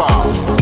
you.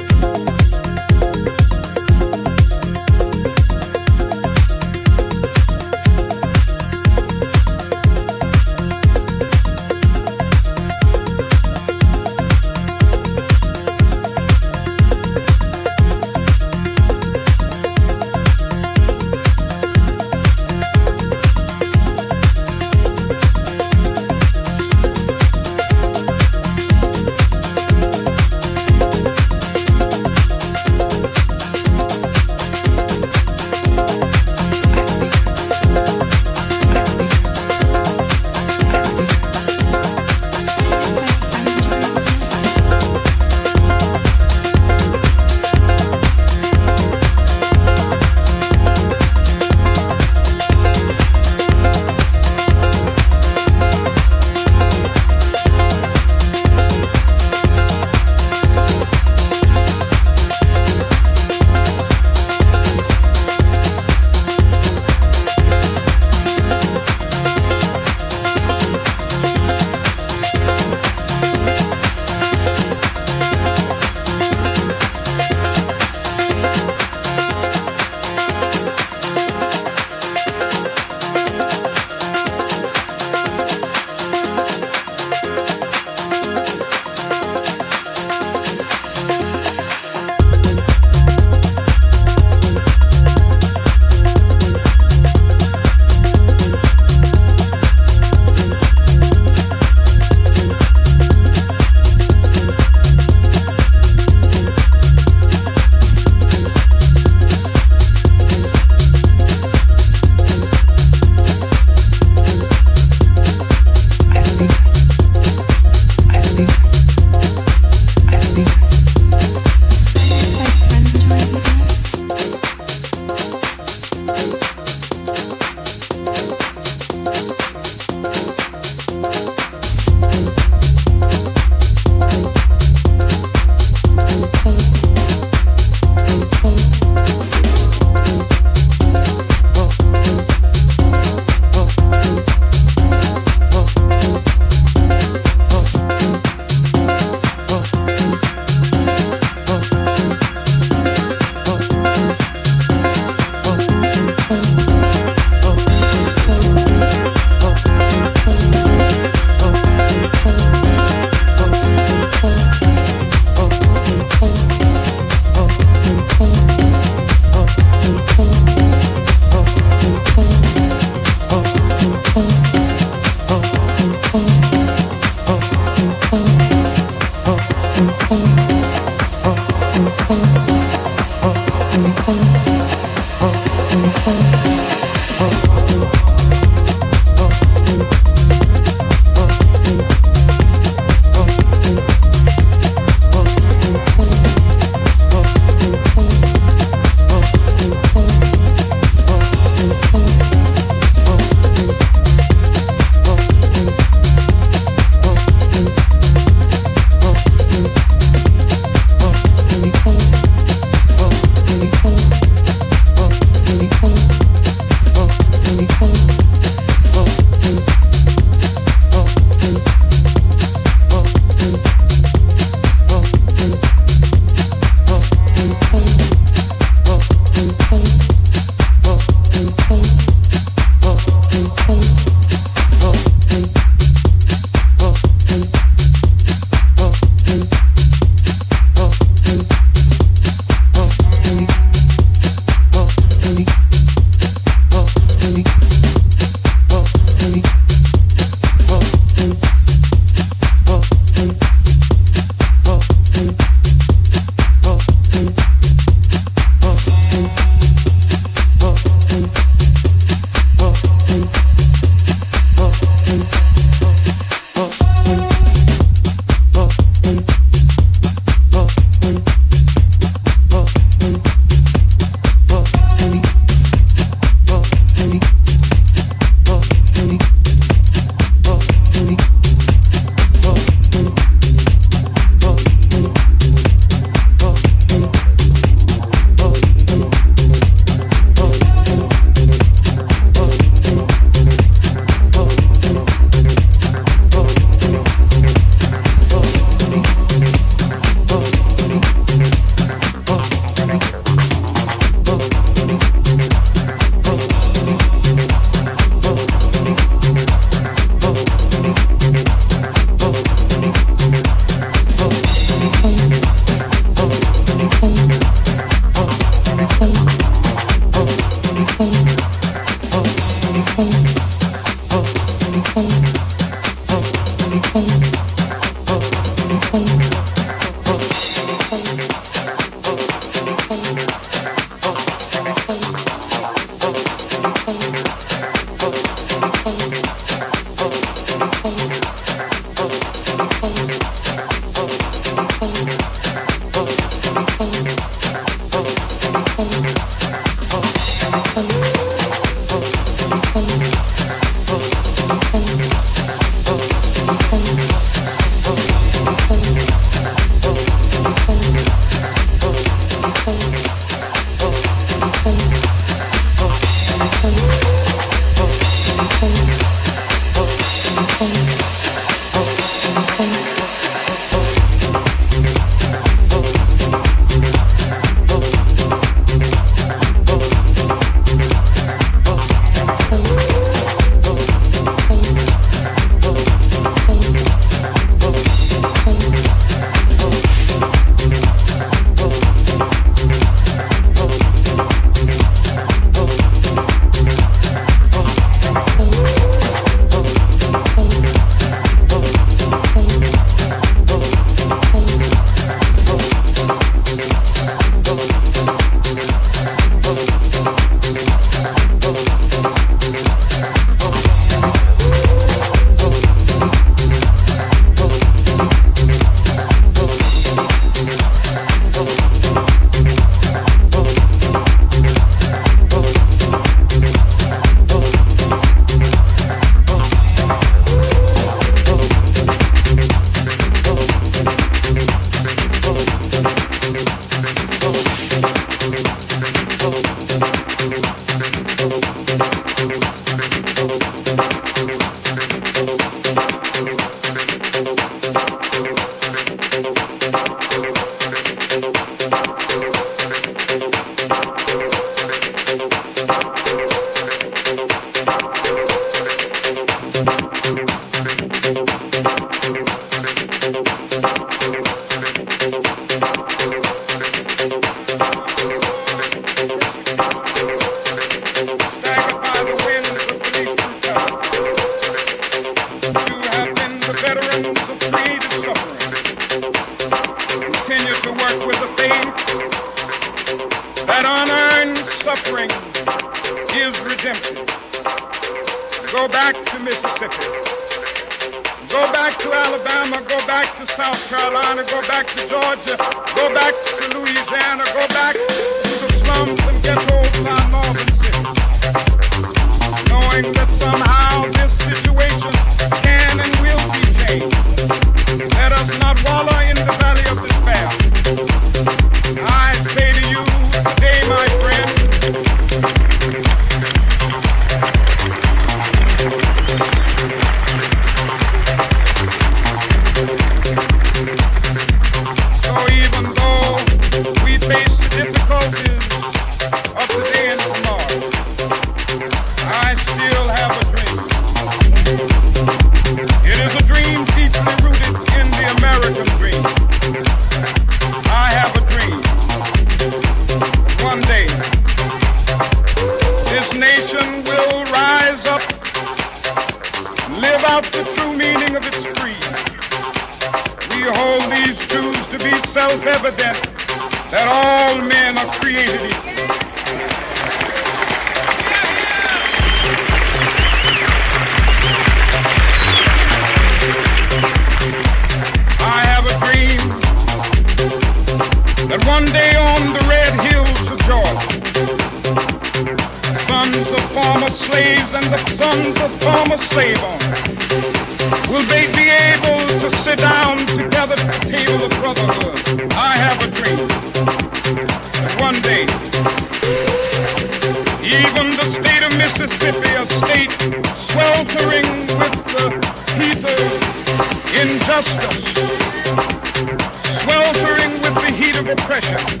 oppression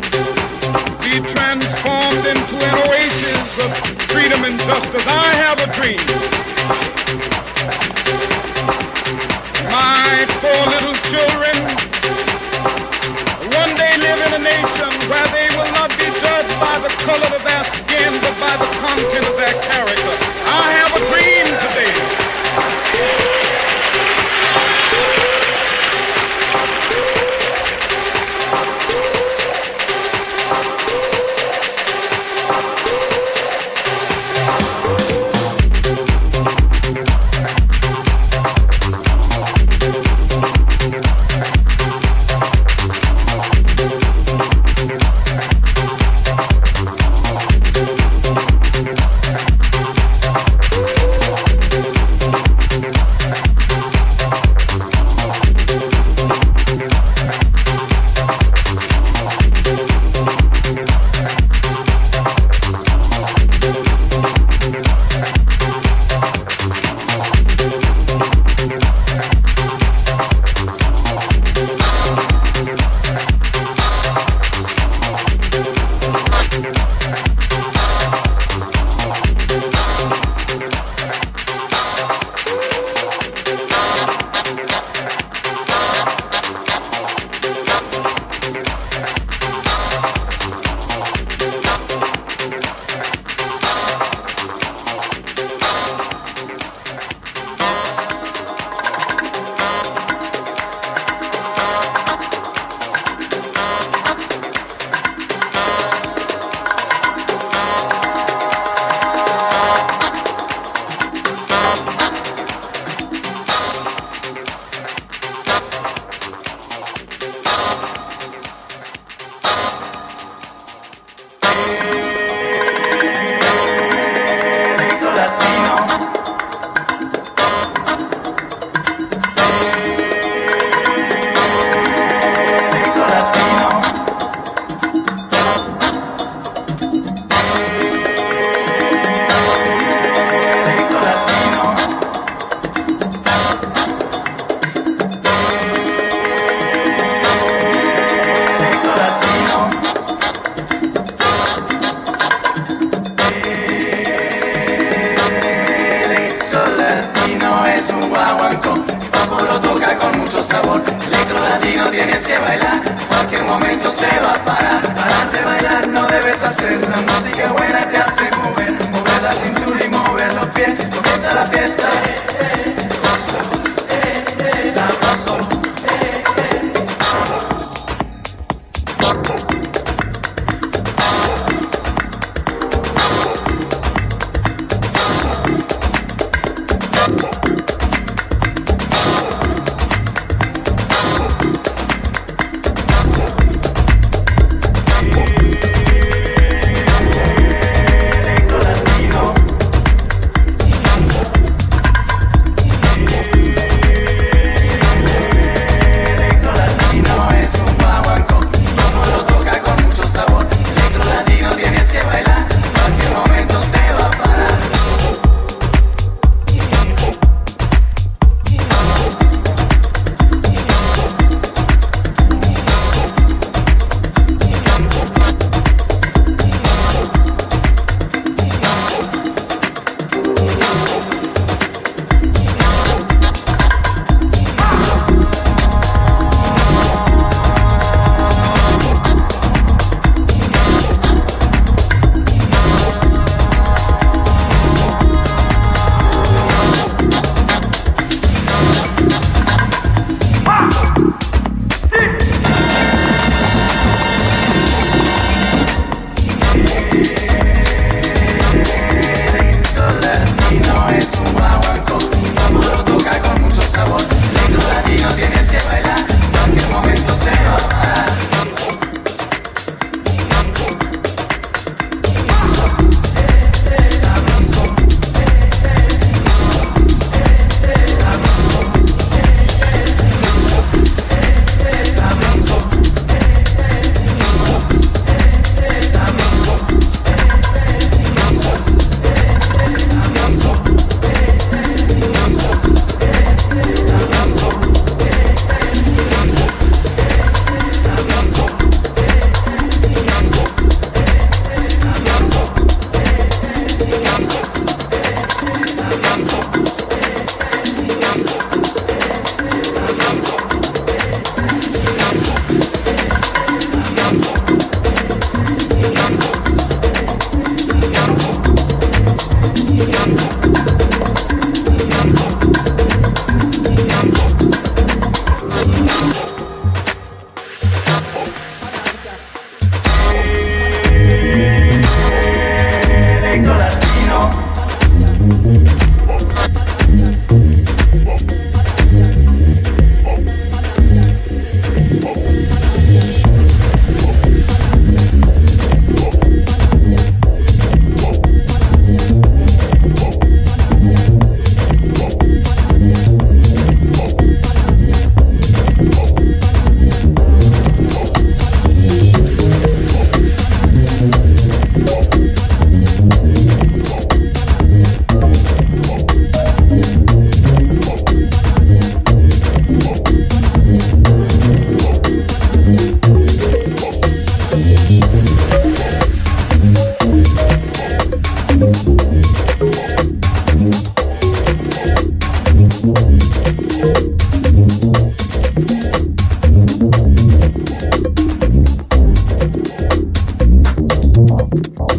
be transformed into an oasis of freedom and justice. I have a dream. My four little children one day live in a nation where they will not be judged by the color of their Oh.